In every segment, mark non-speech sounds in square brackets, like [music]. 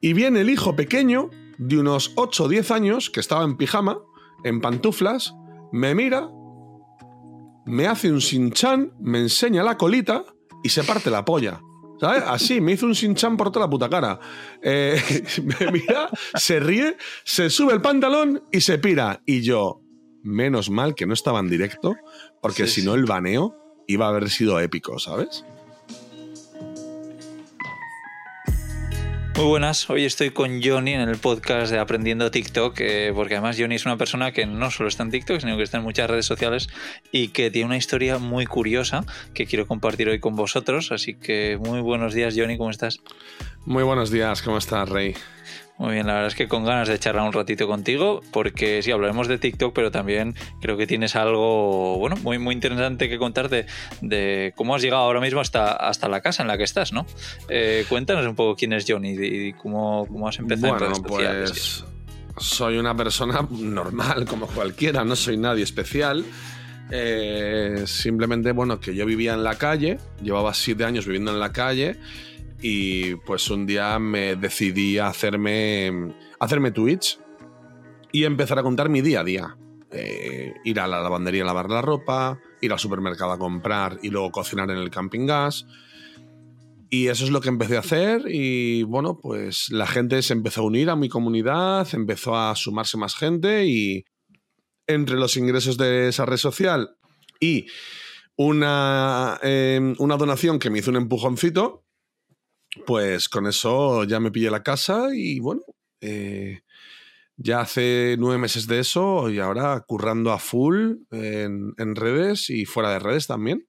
Y viene el hijo pequeño, de unos 8 o 10 años, que estaba en pijama, en pantuflas, me mira, me hace un sinchan, me enseña la colita y se parte la polla. ¿Sabes? Así, me hizo un sinchan por toda la puta cara. Eh, [laughs] me mira, se ríe, se sube el pantalón y se pira. Y yo, menos mal que no estaba en directo, porque Sí, si no sí. el baneo iba a haber sido épico, ¿sabes? Muy buenas, hoy estoy con Johnny en el podcast de Aprendiendo TikTok, eh, porque además Johnny es una persona que no solo está en TikTok, sino que está en muchas redes sociales y que tiene una historia muy curiosa que quiero compartir hoy con vosotros. Así que muy buenos días, Johnny, ¿cómo estás? Muy buenos días, ¿cómo estás, Rey? Muy bien, la verdad es que con ganas de charlar un ratito contigo, porque sí, hablaremos de TikTok, pero también creo que tienes algo, bueno, muy, muy interesante que contarte de cómo has llegado ahora mismo hasta, hasta la casa en la que estás, ¿no? Eh, cuéntanos un poco quién es Johnny y cómo, cómo has empezado en Bueno, redes sociales. pues soy una persona normal como cualquiera, no soy nadie especial. Eh, simplemente, bueno, que yo vivía en la calle, llevaba siete años viviendo en la calle y pues un día me decidí a hacerme, hacerme Twitch y empezar a contar mi día a día. Eh, ir a la lavandería a lavar la ropa, ir al supermercado a comprar y luego cocinar en el camping gas. Y eso es lo que empecé a hacer y bueno, pues la gente se empezó a unir a mi comunidad, empezó a sumarse más gente y entre los ingresos de esa red social y una, eh, una donación que me hizo un empujoncito, pues con eso ya me pillé la casa y bueno, eh, ya hace nueve meses de eso y ahora currando a full en, en redes y fuera de redes también.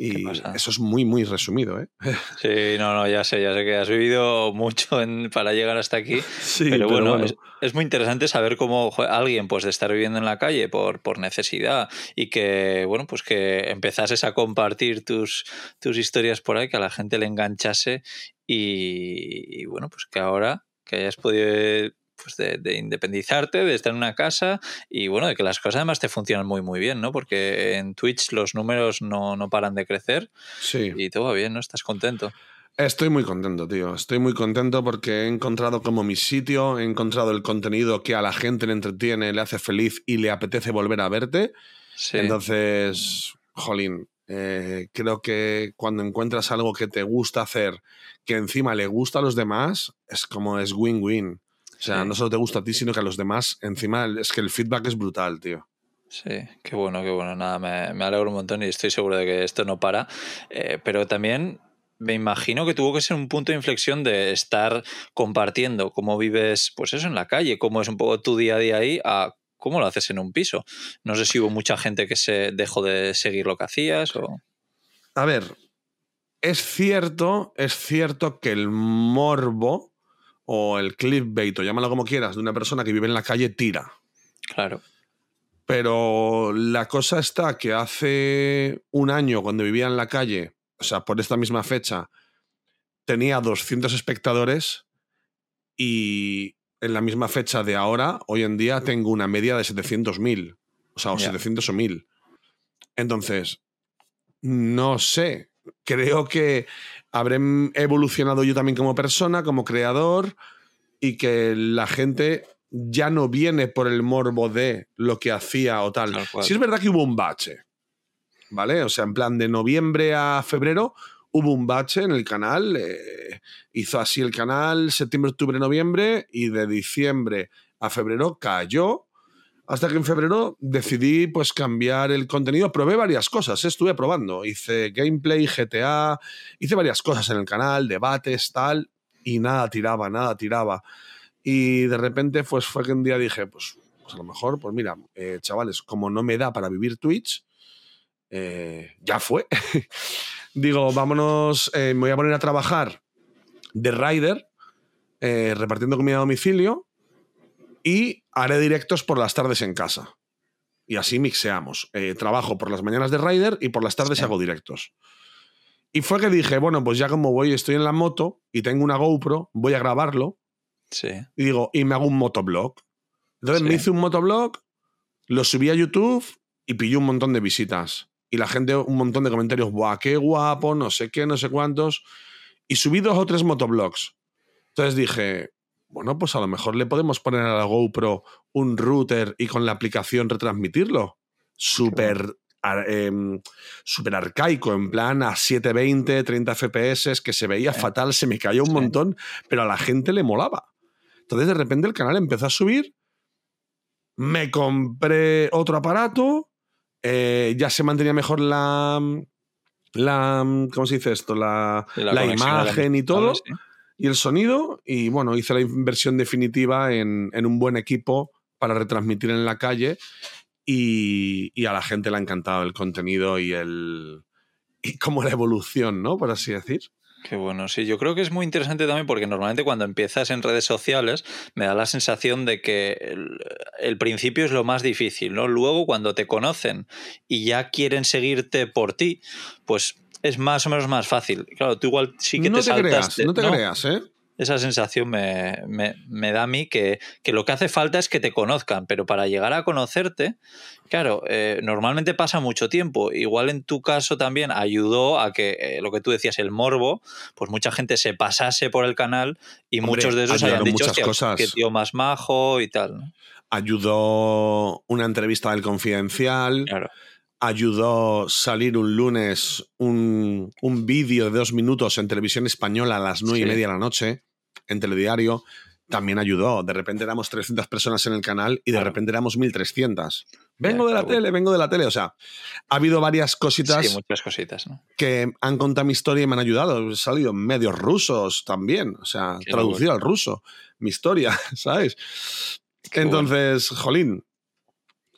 Y eso es muy, muy resumido, ¿eh? [laughs] Sí, no, no, ya sé, ya sé que has vivido mucho en- para llegar hasta aquí. Sí, pero, bueno, Es, es muy interesante saber cómo alguien, pues de estar viviendo en la calle por, por necesidad y que, bueno, pues que empezases a compartir tus, tus historias por ahí, que a la gente le enganchase y, y, bueno, pues que ahora que hayas podido pues de, de independizarte, de estar en una casa y bueno, de que las cosas además te funcionan muy muy bien, ¿no? Porque en Twitch los números no, no paran de crecer Sí. y todo va bien, ¿no? Estás contento. Estoy muy contento, tío. Estoy muy contento porque he encontrado como mi sitio, he encontrado el contenido que a la gente le entretiene, le hace feliz y le apetece volver a verte. Sí. Entonces, jolín, eh, creo que cuando encuentras algo que te gusta hacer, que encima le gusta a los demás, es como es win-win. O sea, Sí. no solo te gusta a ti, sino que a los demás, encima es que el feedback es brutal, tío. Sí, qué bueno, qué bueno. Nada, me, me alegro un montón y estoy seguro de que esto no para. Eh, pero también me imagino que tuvo que ser un punto de inflexión de estar compartiendo cómo vives, pues eso, en la calle, cómo es un poco tu día a día ahí, a cómo lo haces en un piso. No sé si hubo mucha gente que se dejó de seguir lo que hacías o... A ver, es cierto, es cierto que el morbo o el clickbait, o llámalo como quieras, de una persona que vive en la calle tira. Claro, Pero la cosa está que hace un año, cuando vivía en la calle, o sea, por esta misma fecha, tenía 200 espectadores y en la misma fecha de ahora, hoy en día, tengo una media de 700.000. O sea, o Ya. 700 o 1000. Entonces, no sé. Creo que habré evolucionado yo también como persona, como creador, y que la gente ya no viene por el morbo de lo que hacía o tal. Cual. Sí es verdad que hubo un bache, ¿vale? O sea, en plan de noviembre a febrero hubo un bache en el canal, eh, hizo así el canal septiembre, octubre, noviembre, y de diciembre a febrero cayó, hasta que en febrero decidí pues cambiar el contenido. Probé varias cosas, eh, estuve probando. Hice gameplay, GTA, hice varias cosas en el canal, debates, tal, y nada tiraba, nada tiraba. Y de repente pues fue que un día dije, pues, pues a lo mejor, pues mira, eh, chavales, como no me da para vivir Twitch, eh, ya fue. [laughs] Digo, vámonos, eh, me voy a poner a trabajar de rider, repartiendo comida a domicilio, y haré directos por las tardes en casa. Y así mixeamos. Eh, trabajo por las mañanas de rider y por las tardes Sí. hago directos. Y fue que dije, bueno, pues ya como voy, estoy en la moto y tengo una GoPro, voy a grabarlo sí. y digo, y me hago un motoblog. Entonces Sí. me hice un motoblog, lo subí a YouTube y pilló un montón de visitas. Y la gente, un montón de comentarios, ¡buah, qué guapo! No sé qué, no sé cuántos. Y subí dos o tres motoblogs. Entonces dije, bueno, pues a lo mejor le podemos poner a la GoPro un router y con la aplicación retransmitirlo. Súper em, súper arcaico, en plan a 720, 30 FPS, que se veía fatal, se me cayó un montón, pero a la gente le molaba. Entonces de repente el canal empezó a subir, me compré otro aparato, eh, ya se mantenía mejor la, la ¿cómo se dice esto? La, la, imagen y todo y el sonido. Y bueno, hice la inversión definitiva en, un buen equipo para retransmitir en la calle. Y, a la gente le ha encantado el contenido y el. y como la evolución, ¿no? Por así decir. Qué bueno, sí, yo creo que es muy interesante también porque normalmente cuando empiezas en redes sociales me da la sensación de que el, principio es lo más difícil, ¿no? Luego cuando te conocen y ya quieren seguirte por ti, pues es más o menos más fácil. Claro, tú igual sí que no te, saltas. Creas, no te creas, ¿eh? Esa sensación me, da a mí que, lo que hace falta es que te conozcan, pero para llegar a conocerte, claro, eh, normalmente pasa mucho tiempo. Igual en tu caso también ayudó a que eh, lo que tú decías, el morbo, pues mucha gente se pasase por el canal y muchos de esos hayan dicho que tío más majo y tal. Ayudó una entrevista del Confidencial. Claro ayudó salir un lunes un, vídeo de dos minutos en televisión española a las nueve y media de la noche, en telediario, también ayudó. De repente éramos 300 personas en el canal y de repente éramos 1300. Vengo de la tele, vengo de la tele. O sea, ha habido varias cositas. Sí, muchas cositas, ¿no? Que han contado mi historia y me han ayudado. He salido en medios rusos también. O sea, traducido al ruso. Mi historia, [laughs] ¿sabes? Entonces, jolín,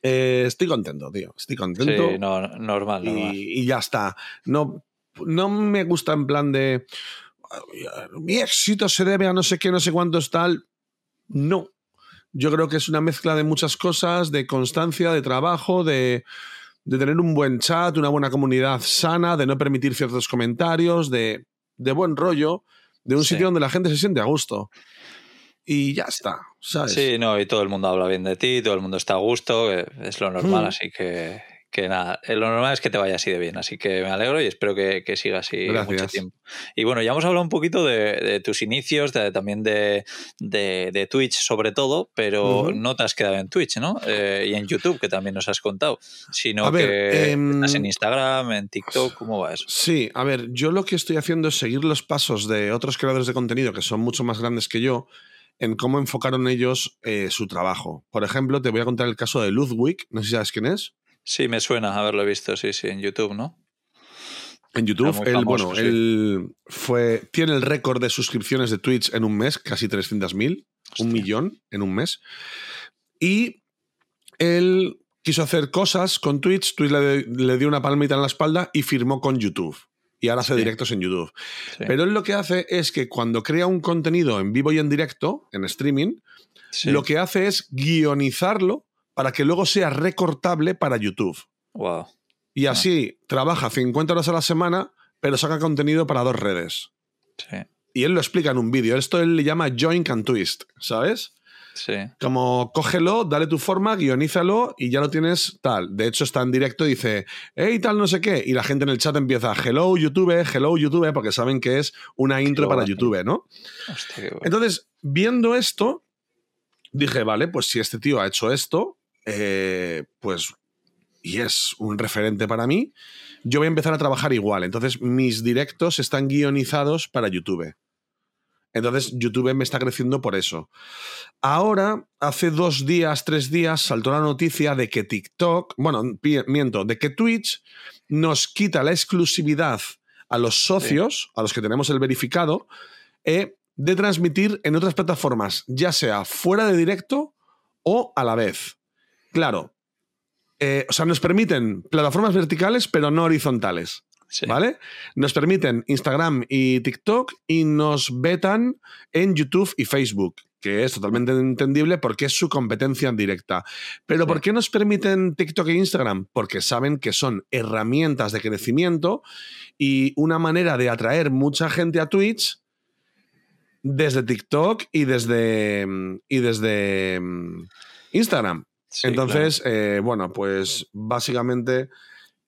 eh, estoy contento, tío. Estoy contento. Sí, no, normal, y, ya está. No, no me gusta en plan de. Mi éxito se debe a no sé qué, no sé cuántos tal. No. Yo creo que es una mezcla de muchas cosas, de constancia, de trabajo, de, de tener un buen chat, una buena comunidad sana, de no permitir ciertos comentarios, de, de buen rollo, de un sitio donde la gente se siente a gusto y ya está, ¿sabes? Sí, no, y todo el mundo habla bien de ti, todo el mundo está a gusto, es lo normal, mm. así que, que nada, eh, lo normal es que te vaya así de bien, así que me alegro y espero que, que siga así mucho tiempo. Y bueno, ya hemos hablado un poquito de, tus inicios, también de, de, Twitch sobre todo, pero no te has quedado en Twitch, ¿no? Eh, y en YouTube, que también nos has contado, sino que em, estás en Instagram, en TikTok, ¿cómo va eso? Sí, a ver, yo lo que estoy haciendo es seguir los pasos de otros creadores de contenido que son mucho más grandes que yo en cómo enfocaron ellos eh, su trabajo. Por ejemplo, te voy a contar el caso de Ludwig, no sé si sabes quién es. Sí, me suena haberlo visto, sí, sí, en YouTube, ¿no? En YouTube, él, bueno, él fue, tiene el récord de suscripciones de Twitch en un mes, casi 300.000, un millón en un mes. Y él quiso hacer cosas con Twitch, Twitch le, le dio una palmita en la espalda y firmó con YouTube y ahora hace directos en YouTube. Pero él lo que hace es que cuando crea un contenido en vivo y en directo, en streaming, lo que hace es guionizarlo para que luego sea recortable para YouTube. Wow. Y así trabaja 50 horas a la semana, pero saca contenido para dos redes. Sí. Y él lo explica en un vídeo. Esto él le llama Join and Twist, ¿sabes? Como cógelo, dale tu forma, guionízalo y ya lo tienes tal. De hecho, está en directo y dice, hey, tal, no sé qué. Y la gente en el chat empieza, hello YouTube, hello YouTube, porque saben que es una intro para YouTube, ¿no? Entonces, viendo esto, dije, vale, pues si este tío ha hecho esto, eh, pues, y es un referente para mí, yo voy a empezar a trabajar igual. Entonces, mis directos están guionizados para YouTube. Entonces YouTube me está creciendo por eso. Ahora, hace dos días, tres días, saltó la noticia de que TikTok, bueno, miento, de que Twitch nos quita la exclusividad a los socios, a los que tenemos el verificado, eh, de transmitir en otras plataformas, ya sea fuera de directo o a la vez. Claro, eh, o sea, nos permiten plataformas verticales, pero no horizontales. ¿Vale? Nos permiten Instagram y TikTok y nos vetan en YouTube y Facebook, que es totalmente entendible porque es su competencia en directa. Pero ¿por qué nos permiten TikTok e Instagram? Porque saben que son herramientas de crecimiento y una manera de atraer mucha gente a Twitch desde TikTok y desde, y desde mm, Instagram. Entonces, eh, bueno, pues básicamente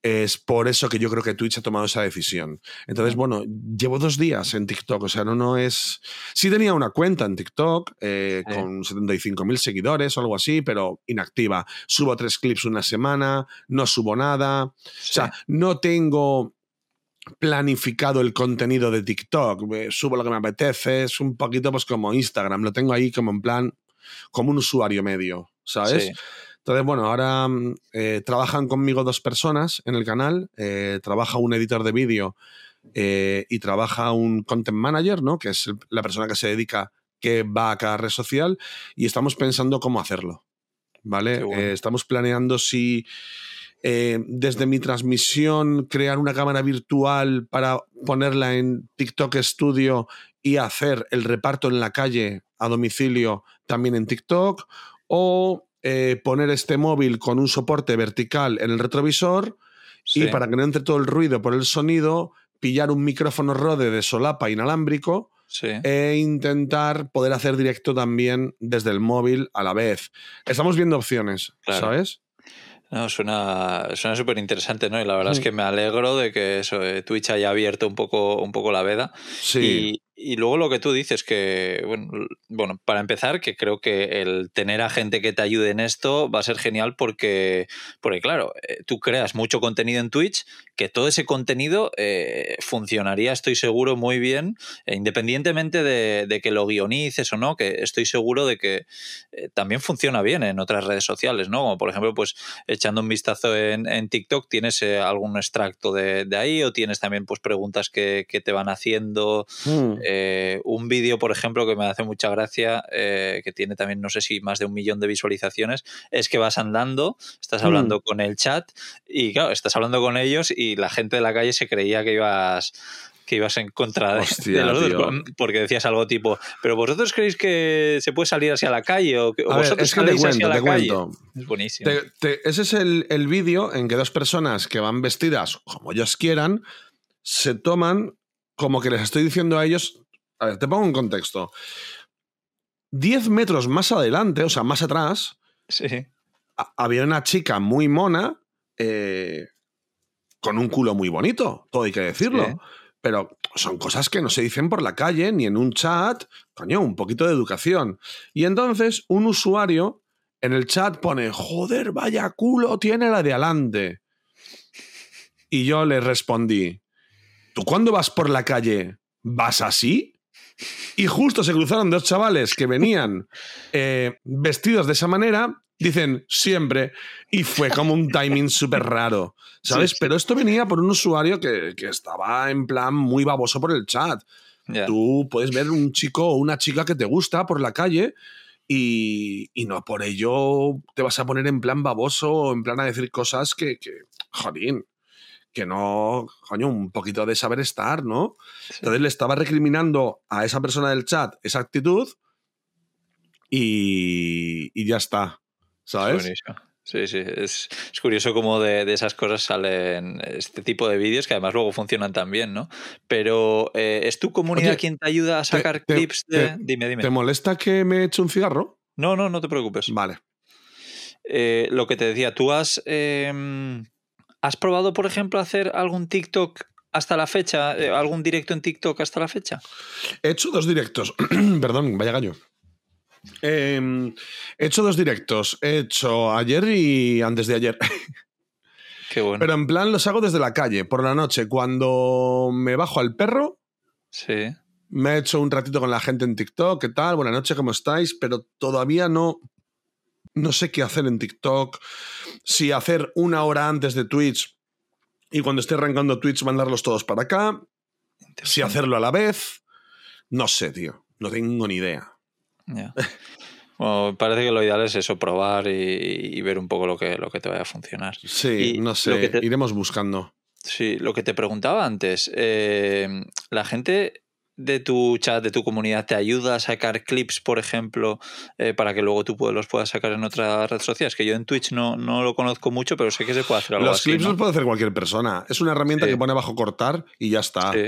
Es por eso que yo creo que Twitch ha tomado esa decisión. Entonces, bueno, llevo dos días en TikTok, o sea, no, no es... Sí tenía una cuenta en TikTok eh, Sí. con 75.000 seguidores o algo así, pero inactiva. Subo tres clips una semana, no subo nada. O sea, no tengo planificado el contenido de TikTok. Subo lo que me apetece, es un poquito pues como Instagram, lo tengo ahí como en plan, como un usuario medio, ¿sabes? Sí. Entonces, bueno, ahora mm, eh, trabajan conmigo dos personas en el canal. eh, trabaja un editor de vídeo eh, y trabaja un content manager, ¿no? Que es la persona que se dedica, que va a cada red social. Y estamos pensando cómo hacerlo, ¿vale? Bueno. Estamos planeando si eh, desde mi transmisión crear una cámara virtual para ponerla en TikTok Studio y hacer el reparto en la calle a domicilio también en TikTok o eh, poner este móvil con un soporte vertical en el retrovisor Sí. y para que no entre todo el ruido por el sonido, pillar un micrófono Rode de solapa inalámbrico Sí. e intentar poder hacer directo también desde el móvil a la vez. Estamos viendo opciones, Claro. ¿sabes? No, suena suena súper interesante, ¿no? Y la verdad Sí. es que me alegro de que eso, eh, Twitch haya abierto un poco, un poco la veda. Sí. Y, y luego lo que tú dices, que, bueno, bueno, para empezar, que creo que el tener a gente que te ayude en esto va a ser genial porque, porque claro, eh, tú creas mucho contenido en Twitch, que todo ese contenido eh, funcionaría, estoy seguro, muy bien, eh, independientemente de, de que lo guionices o no, que estoy seguro de que eh, también funciona bien en otras redes sociales, ¿no? Como por ejemplo, pues echando un vistazo en, en TikTok, tienes eh, algún extracto de, de ahí o tienes también pues preguntas que, que te van haciendo. Mm. Eh, un vídeo, por ejemplo, que me hace mucha gracia, eh, que tiene también, no sé si más de un millón de visualizaciones, es que vas andando, estás Mm. hablando con el chat y claro, estás hablando con ellos y la gente de la calle se creía que ibas que ibas en contra de, Hostia, de los dos, porque decías algo tipo, pero vosotros creéis que se puede salir así a la calle o, que, ver, vosotros es que te saléis así cuento, a la te calle. cuento. Es buenísimo. Te- te- ese es el, el vídeo en que dos personas que van vestidas como ellos quieran se toman como que les estoy diciendo a ellos. A ver, te pongo un contexto. 10 metros más adelante, o sea, más atrás, Sí, había una chica muy mona eh, con un culo muy bonito, todo hay que decirlo. Sí. Pero son cosas que no se dicen por la calle ni en un chat. Coño, un poquito de educación. Y entonces un usuario en el chat pone, joder, vaya culo tiene la de adelante. Y yo le respondí, ¿tú cuando vas por la calle vas así? Y justo se cruzaron dos chavales que venían eh, vestidos de esa manera, dicen siempre, y fue como un timing súper raro, ¿sabes? Sí, sí. Pero esto venía por un usuario que, que estaba en plan muy baboso por el chat. Tú puedes ver un chico o una chica que te gusta por la calle y, y no por ello te vas a poner en plan baboso o en plan a decir cosas que, que jodín, que no, coño, un poquito de saber estar, ¿no? Sí. Entonces le estaba recriminando a esa persona del chat esa actitud y, y ya está, ¿sabes? Buenísimo. Sí, sí, es, es curioso cómo de, de esas cosas salen este tipo de vídeos que además luego funcionan tan bien, ¿no? Pero eh, ¿es tu comunidad Oye, quien te ayuda a sacar te- clips de...? te- dime, dime. ¿Te molesta que me eche un cigarro? No, no, no te preocupes. Vale. Eh, lo que te decía, ¿tú has, eh, has probado, por ejemplo, hacer algún TikTok hasta la fecha? eh, ¿Algún directo en TikTok hasta la fecha? He hecho dos directos. [clears throat] Perdón, vaya gallo. Eh, he hecho dos directos. He hecho ayer y antes de ayer. [laughs] Qué bueno. Pero en plan los hago desde la calle, por la noche. Cuando me bajo al perro, sí, me he hecho un ratito con la gente en TikTok. ¿Qué tal? Buenas noches, ¿cómo estáis? Pero todavía no, no sé qué hacer en TikTok. Si hacer una hora antes de Twitch y cuando esté arrancando Twitch mandarlos todos para acá. Si hacerlo a la vez. No sé, tío. No tengo ni idea. [laughs] Bueno, parece que lo ideal es eso, probar y, y ver un poco lo que, lo que te vaya a funcionar. Sí, Y no sé. te- Iremos buscando. Sí, lo que te preguntaba antes, eh, ¿la gente de tu chat, de tu comunidad, te ayuda a sacar clips, por ejemplo, eh, para que luego tú los puedas sacar en otra red social? Es que yo en Twitch no, no lo conozco mucho, pero sé que se puede hacer algo Los así, clips ¿no? los puede hacer cualquier persona. Es una herramienta Sí. que pone bajo cortar y ya está. Sí.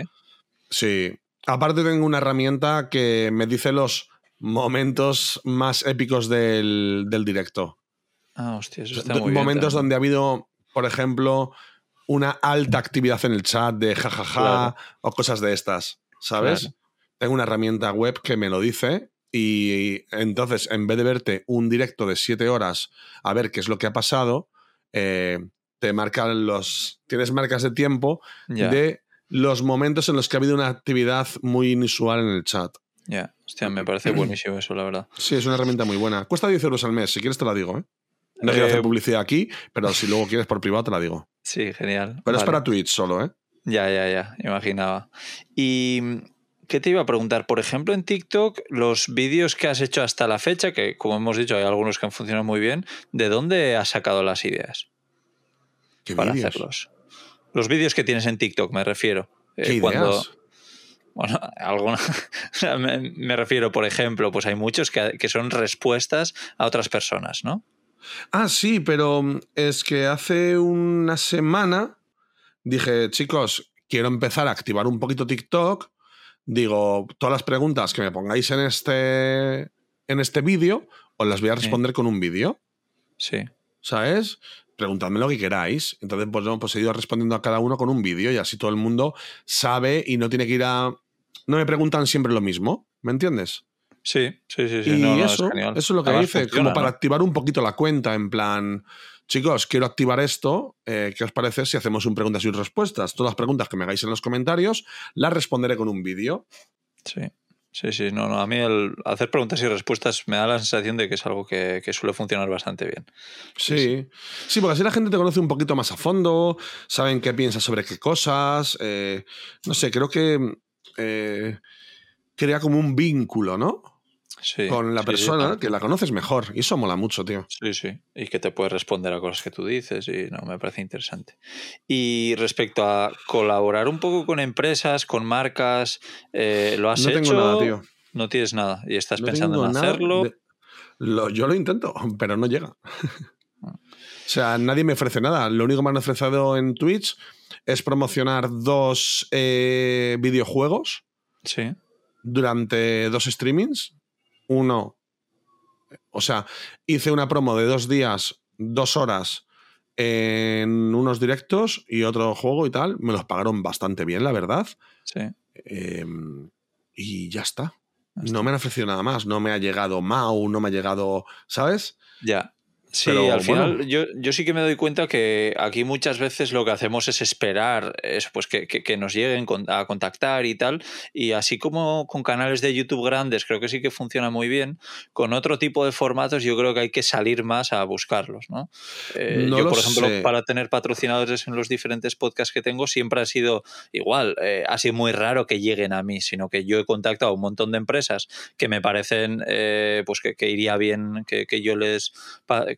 Sí. Aparte tengo una herramienta que me dice los momentos más épicos del, del directo. Ah, hostia, eso está muy momentos donde ha habido, por ejemplo, una alta actividad en el chat de jajaja Claro. o cosas de estas, ¿sabes? Claro. Tengo una herramienta web que me lo dice y entonces en vez de verte un directo de siete horas a ver qué es lo que ha pasado, eh, te marcan los... Tienes marcas de tiempo de los momentos en los que ha habido una actividad muy inusual en el chat. ya. Hostia, me parece [clears throat] buenísimo eso, la verdad. Sí, es una herramienta muy buena. Cuesta 10 euros al mes, si quieres te la digo, ¿eh? No quiero Eh, hacer publicidad aquí, pero si luego quieres por privado te la digo. Sí, genial. Pero es para Twitch solo, ¿eh? Ya, ya, ya, imaginaba. Y ¿qué te iba a preguntar? Por ejemplo, en TikTok, los vídeos que has hecho hasta la fecha, que como hemos dicho, hay algunos que han funcionado muy bien, ¿de dónde has sacado las ideas ¿Qué para hacerlos? Los vídeos que tienes en TikTok, me refiero. Eh, ¿Qué ideas? Bueno, [laughs] alguna, me, me refiero, por ejemplo, pues hay muchos que, que son respuestas a otras personas, ¿no? Ah, sí, pero mm, es que hace una semana dije, chicos, quiero empezar a activar un poquito TikTok. Digo, todas las preguntas que me pongáis en este, en este vídeo, os las voy a Sí. responder con un vídeo. Sí, ¿sabes? Preguntadme lo que queráis. Entonces, pues, no, pues he ido respondiendo a cada uno con un vídeo y así todo el mundo sabe y no tiene que ir a. No me preguntan siempre lo mismo, ¿me entiendes? sí, sí, sí. sí. y No, no, es eso, eso es lo que Además funciona, como para activar un poquito la cuenta, en plan, chicos, quiero activar esto, eh, ¿qué os parece si hacemos un preguntas y respuestas? Todas las preguntas que me hagáis en los comentarios las responderé con un vídeo. Sí, sí, sí. No, no. A mí el hacer preguntas y respuestas me da la sensación de que es algo que, que suele funcionar bastante bien. Sí. sí, porque así la gente te conoce un poquito más a fondo, saben qué piensas sobre qué cosas. eh, no sé, creo que eh, crea como un vínculo, ¿no? Sí, Con la sí, persona que la conoces mejor. Y eso mola mucho, tío. Sí, sí. Y que te puedes responder a cosas que tú dices y no, me parece interesante. Y respecto a colaborar un poco con empresas, con marcas, eh, ¿lo has No hecho? tengo nada, tío. No tienes nada y estás No pensando en hacerlo. de- Lo- yo lo intento, pero no llega. Ah. o sea, nadie me ofrece nada. Lo único que me han ofrecido en Twitch es promocionar dos eh, videojuegos Sí, durante dos streamings. Uno, o sea, hice una promo de dos días, dos horas en unos directos y otro juego y tal. Me los pagaron bastante bien, la verdad. sí. Eh, y ya está. Ya está. No me han ofrecido nada más. No me ha llegado Mau, no me ha llegado. ¿Sabes? Ya. Sí, Pero, al final bueno. yo, yo sí que me doy cuenta que aquí muchas veces lo que hacemos es esperar eso, pues que, que- que nos lleguen a contactar y tal. Y así como con canales de YouTube grandes creo que sí que funciona muy bien, con otro tipo de formatos yo creo que hay que salir más a buscarlos. ¿no? Eh, No yo, por ejemplo, sé. para tener patrocinadores en los diferentes podcasts que tengo, siempre ha sido igual. eh, ha sido muy raro que lleguen a mí, sino que yo he contactado a un montón de empresas que me parecen eh, pues que, que iría bien que, que yo les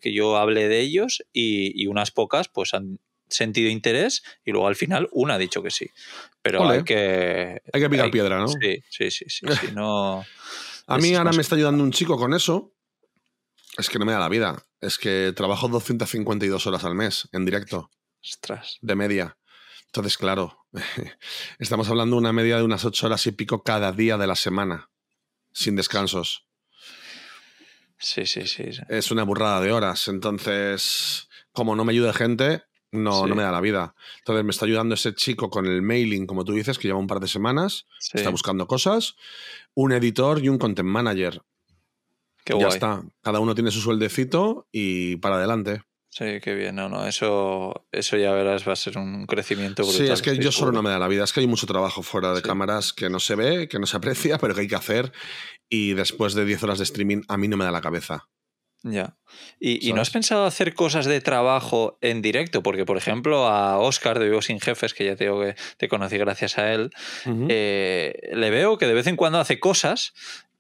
que yo hable de ellos y, y unas pocas pues han sentido interés y luego al final una ha dicho que sí. Pero hay que... Hay que picar piedra, ¿no? Sí, sí, sí, sí. [laughs] sí, no... A mí ahora me está ayudando un chico con eso. Es que no me da la vida. Es que trabajo 252 horas al mes en directo, Ostras. de media. Entonces, claro, [laughs] estamos hablando de una media de unas 8 horas y pico cada día de la semana, sin descansos. Sí, sí, sí. sí. Es una burrada de horas. Entonces, como no me ayuda gente, no, Sí. no me da la vida. Entonces, me está ayudando ese chico con el mailing, como tú dices, que lleva un par de semanas. Sí, Está buscando cosas. Un editor y un content manager. qué ya guay. está. Cada uno tiene su sueldecito y para adelante. Sí, qué bien. No, no, eso, eso ya verás, va a ser un crecimiento brutal. Sí, es que yo solo no me da la vida. Es que hay mucho trabajo fuera de Sí. cámaras que no se ve, que no se aprecia, [laughs] pero que hay que hacer. Y después de 10 horas de streaming, a mí no me da la cabeza. Ya. ¿Y, y no has pensado hacer cosas de trabajo en directo? Porque, por ejemplo, a Oscar de Vivo Sin Jefes, que ya te digo que te conocí gracias a él, eh, le veo que de vez en cuando hace cosas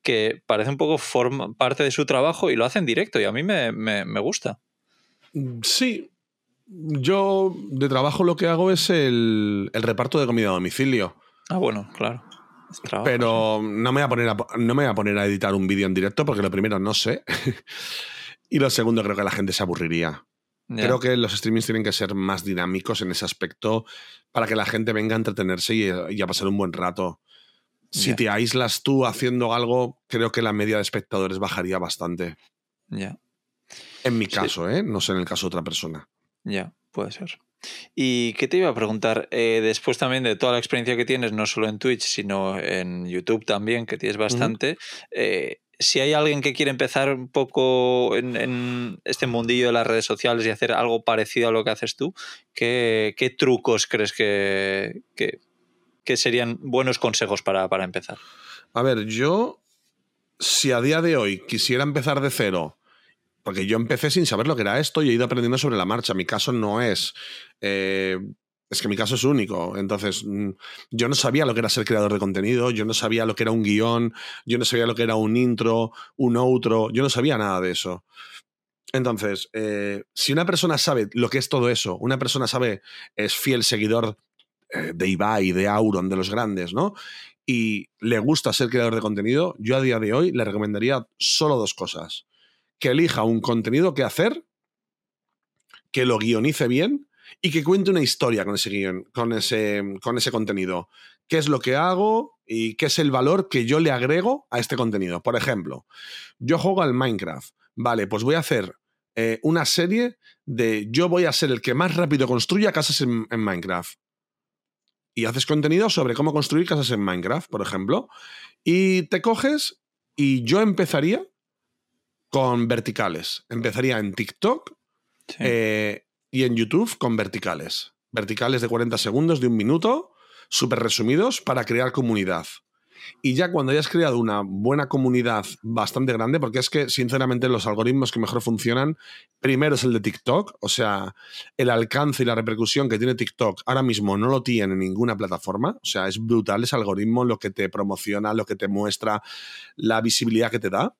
que parece un poco forma, parte de su trabajo y lo hace en directo y a mí me, me- me gusta. Sí. Yo de trabajo lo que hago es el, el reparto de comida a domicilio. Ah, bueno, claro. Trabajo, Pero no me, voy a poner a, no me voy a poner a editar un vídeo en directo porque lo primero no sé. [laughs] y lo segundo creo que la gente se aburriría. Creo que los streamings tienen que ser más dinámicos en ese aspecto para que la gente venga a entretenerse y, y a pasar un buen rato. Si te aíslas tú haciendo algo, creo que la media de espectadores bajaría bastante. Ya, En mi Sí. caso, ¿eh? No sé en el caso de otra persona. ya, puede ser. ¿Y qué te iba a preguntar? Eh, después también de toda la experiencia que tienes, no solo en Twitch, sino en YouTube también, que tienes bastante, eh, si hay alguien que quiere empezar un poco en, este mundillo de las redes sociales y hacer algo parecido a lo que haces tú, ¿qué, trucos crees que, que, serían buenos consejos para, para empezar? A ver, yo, si a día de hoy quisiera empezar de cero, porque yo empecé sin saber lo que era esto y he ido aprendiendo sobre la marcha. Mi caso no es. Eh, es que mi caso es único. Entonces, mm, yo no sabía lo que era ser creador de contenido, yo no sabía lo que era un guion, yo no sabía lo que era un intro, un outro, yo no sabía nada de eso. Entonces, eh, si una persona sabe lo que es todo eso, una persona sabe, es fiel seguidor eh, de Ibai, de Auron, de los grandes, ¿no? Y le gusta ser creador de contenido, yo a día de hoy le recomendaría solo dos cosas que elija un contenido que hacer, que lo guionice bien y que cuente una historia con ese con ese, con ese contenido. ¿Qué es lo que hago y qué es el valor que yo le agrego a este contenido? Por ejemplo, yo juego al Minecraft. Vale, pues voy a hacer eh, una serie de yo voy a ser el que más rápido construya casas en Minecraft. Y haces contenido sobre cómo construir casas en Minecraft, por ejemplo. Y te coges y yo empezaría con verticales. Empezaría en TikTok eh, y en YouTube con verticales. Verticales de 40 segundos, de un minuto, súper resumidos para crear comunidad. Y ya cuando hayas creado una buena comunidad bastante grande, porque es que sinceramente los algoritmos que mejor funcionan, primero es el de TikTok, o sea, el alcance y la repercusión que tiene TikTok ahora mismo no lo tiene ninguna plataforma, o sea, es brutal ese algoritmo, lo que te promociona, lo que te muestra, la visibilidad que te da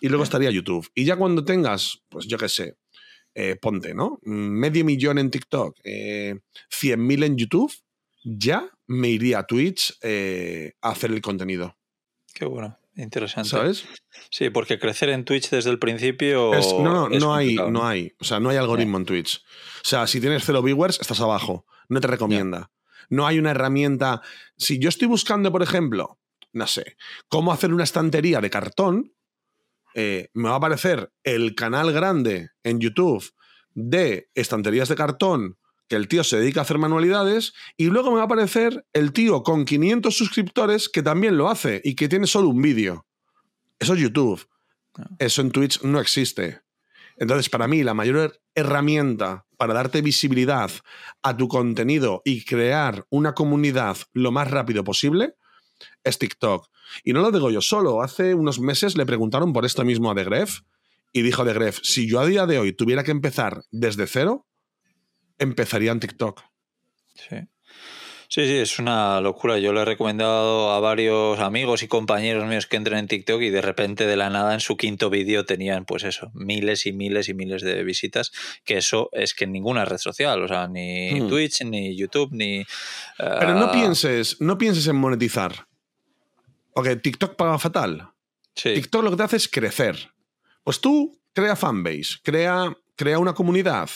y luego estaría YouTube. Y ya cuando tengas, pues yo qué sé, eh, ponte, ¿no? Medio millón en TikTok, eh, 100.000 en YouTube, ya me iría a Twitch eh, a hacer el contenido. Qué bueno, interesante. ¿Sabes? Sí, porque crecer en Twitch desde el principio. no, no, no hay, no hay. O sea, no hay algoritmo en Twitch. O sea, si tienes cero viewers, estás abajo. No te recomienda. No hay una herramienta. Si yo estoy buscando, por ejemplo, no sé, cómo hacer una estantería de cartón, eh, me va a aparecer el canal grande en YouTube de estanterías de cartón que el tío se dedica a hacer manualidades y luego me va a aparecer el tío con 500 suscriptores que también lo hace y que tiene solo un vídeo. Eso es YouTube. Ah. Eso en Twitch no existe. Entonces, para mí, la mayor herramienta para darte visibilidad a tu contenido y crear una comunidad lo más rápido posible es TikTok. Y no lo digo yo solo. Hace unos meses le preguntaron por esto mismo a De Gref y dijo De Gref, si yo a día de hoy tuviera que empezar desde cero, empezaría en TikTok. Sí. Sí, sí, es una locura. Yo le he recomendado a varios amigos y compañeros míos que entren en TikTok y de repente de la nada en su quinto vídeo tenían pues eso, miles y miles y miles de visitas, que eso es que en ninguna red social, o sea, ni hmm. Twitch, ni YouTube, ni... Pero no ah, pienses, no pienses en monetizar. Porque TikTok paga fatal. TikTok lo que te hace es crecer. Pues tú crea fanbase, crea, crea una comunidad,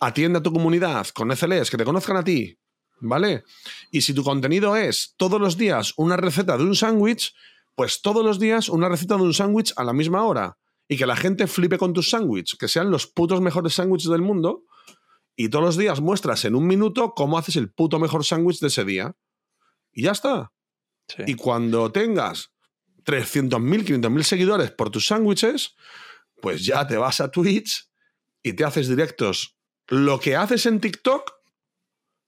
atiende a tu comunidad con SLS, que te conozcan a ti, ¿vale? Y si tu contenido es todos los días una receta de un sándwich, pues todos los días una receta de un sándwich a la misma hora. Y que la gente flipe con tus sándwiches, que sean los putos mejores sándwiches del mundo. Y todos los días muestras en un minuto cómo haces el puto mejor sándwich de ese día. Y ya está. Y cuando tengas 300.000, 500.000 seguidores por tus sándwiches, pues ya te vas a Twitch y te haces directos. Lo que haces en TikTok,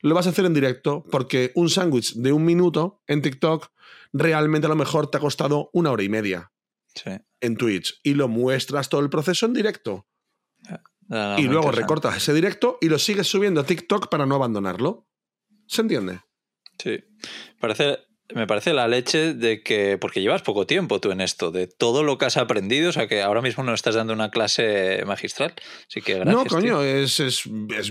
lo vas a hacer en directo, porque un sándwich de un minuto en TikTok realmente a lo mejor te ha costado una hora y media en Twitch. Y lo muestras todo el proceso en directo. y luego recortas ese directo y lo sigues subiendo a TikTok para no abandonarlo. ¿Se entiende? Sí. Parece me parece la leche de que, porque llevas poco tiempo tú en esto, de todo lo que has aprendido, o sea que ahora mismo no estás dando una clase magistral. Así que gracias. No, coño, es, es,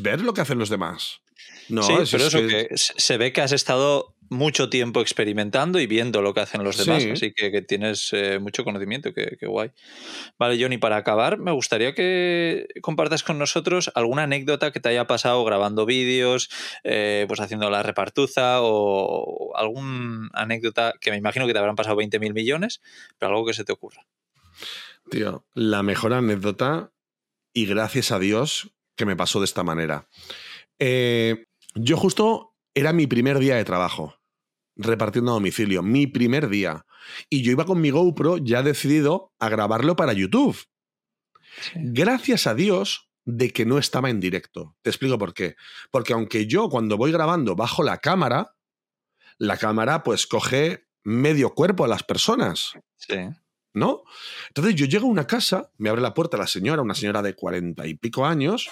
ver lo que hacen los demás. No, sí, pero eso que se ve que has estado mucho tiempo experimentando y viendo lo que hacen los demás, así que, tienes eh, mucho conocimiento, que, guay. Vale, Johnny, para acabar, me gustaría que compartas con nosotros alguna anécdota que te haya pasado grabando vídeos, eh, pues haciendo la repartuza o alguna anécdota que me imagino que te habrán pasado 20 mil millones, pero algo que se te ocurra. Tío, la mejor anécdota, y gracias a Dios que me pasó de esta manera. Eh, yo justo era mi primer día de trabajo, repartiendo a domicilio, mi primer día. Y yo iba con mi GoPro ya decidido a grabarlo para YouTube. Gracias a Dios de que no estaba en directo. Te explico por qué. Porque aunque yo cuando voy grabando bajo la cámara, la cámara pues coge medio cuerpo a las personas. Sí. ¿No? Entonces yo llego a una casa, me abre la puerta la señora, una señora de cuarenta y pico años,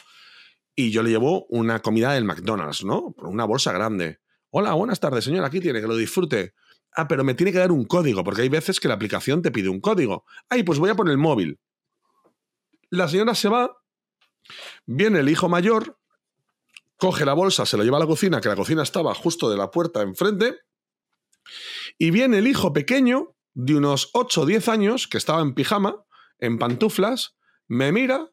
y yo le llevo una comida del McDonald's, ¿no? Una bolsa grande. Hola, buenas tardes, señora, aquí tiene, que lo disfrute. Ah, pero me tiene que dar un código, porque hay veces que la aplicación te pide un código. Ay, pues voy a poner el móvil. La señora se va, viene el hijo mayor, coge la bolsa, se lo lleva a la cocina, que la cocina estaba justo de la puerta enfrente, y viene el hijo pequeño, de unos 8 o 10 años, que estaba en pijama, en pantuflas, me mira,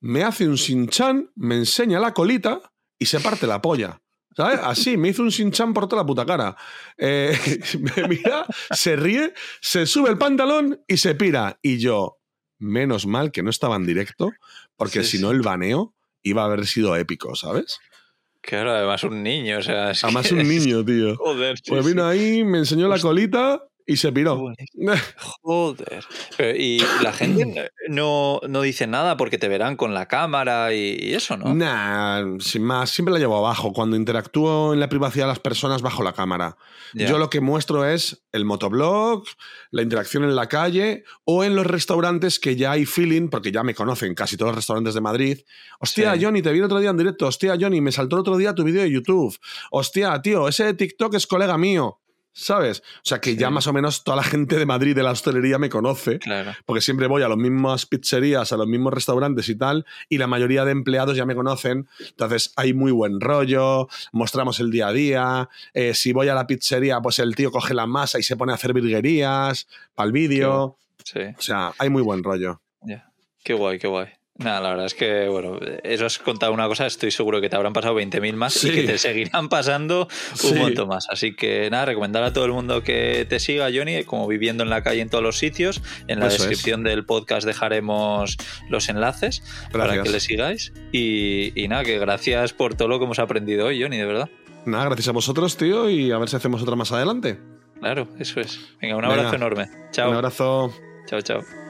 me hace un sinchan, me enseña la colita y se parte la polla. ¿Sabes? Así, me hizo un sinchan por toda la puta cara. Eh, [laughs] me mira, se ríe, se sube el pantalón y se pira. Y yo, menos mal que no estaba en directo, porque si no el baneo iba a haber sido épico, ¿sabes? Claro, además un niño, o sea... además un niño, tío. Joder, Pues vino ahí, me enseñó la colita y se piró. [laughs] Joder. y la gente [clears throat] no, no, dice nada porque te verán con la cámara y, eso, ¿no? Nah, sin más, siempre la llevo abajo. Cuando interactúo en la privacidad de las personas, bajo la cámara. Yo lo que muestro es el motoblog, la interacción en la calle o en los restaurantes que ya hay feeling, porque ya me conocen casi todos los restaurantes de Madrid. Hostia, Johnny, te vi otro día en directo. Hostia, Johnny, me saltó el otro día tu vídeo de YouTube. Hostia, tío, ese de TikTok es colega mío. ¿Sabes? O sea que ya más o menos toda la gente de Madrid de la hostelería me conoce, porque siempre voy a las mismas pizzerías, a los mismos restaurantes y tal, y la mayoría de empleados ya me conocen, entonces hay muy buen rollo, mostramos el día a día, eh, si voy a la pizzería, pues el tío coge la masa y se pone a hacer virguerías para el vídeo, o sea, hay muy buen rollo. Qué guay, qué guay. Nada, la verdad es que, bueno, eso has contado una cosa, estoy seguro que te habrán pasado 20.000 más y que te seguirán pasando un montón más. Así que nada, recomendar a todo el mundo que te siga, Johnny, como viviendo en la calle en todos los sitios. En la descripción del podcast dejaremos los enlaces para que le sigáis. Y, nada, que gracias por todo lo que hemos aprendido hoy, Johnny, de verdad. Nada, gracias a vosotros, tío, y a ver si hacemos otra más adelante. Claro, eso es. Venga, un abrazo enorme. Chao. Un abrazo. Chao, chao.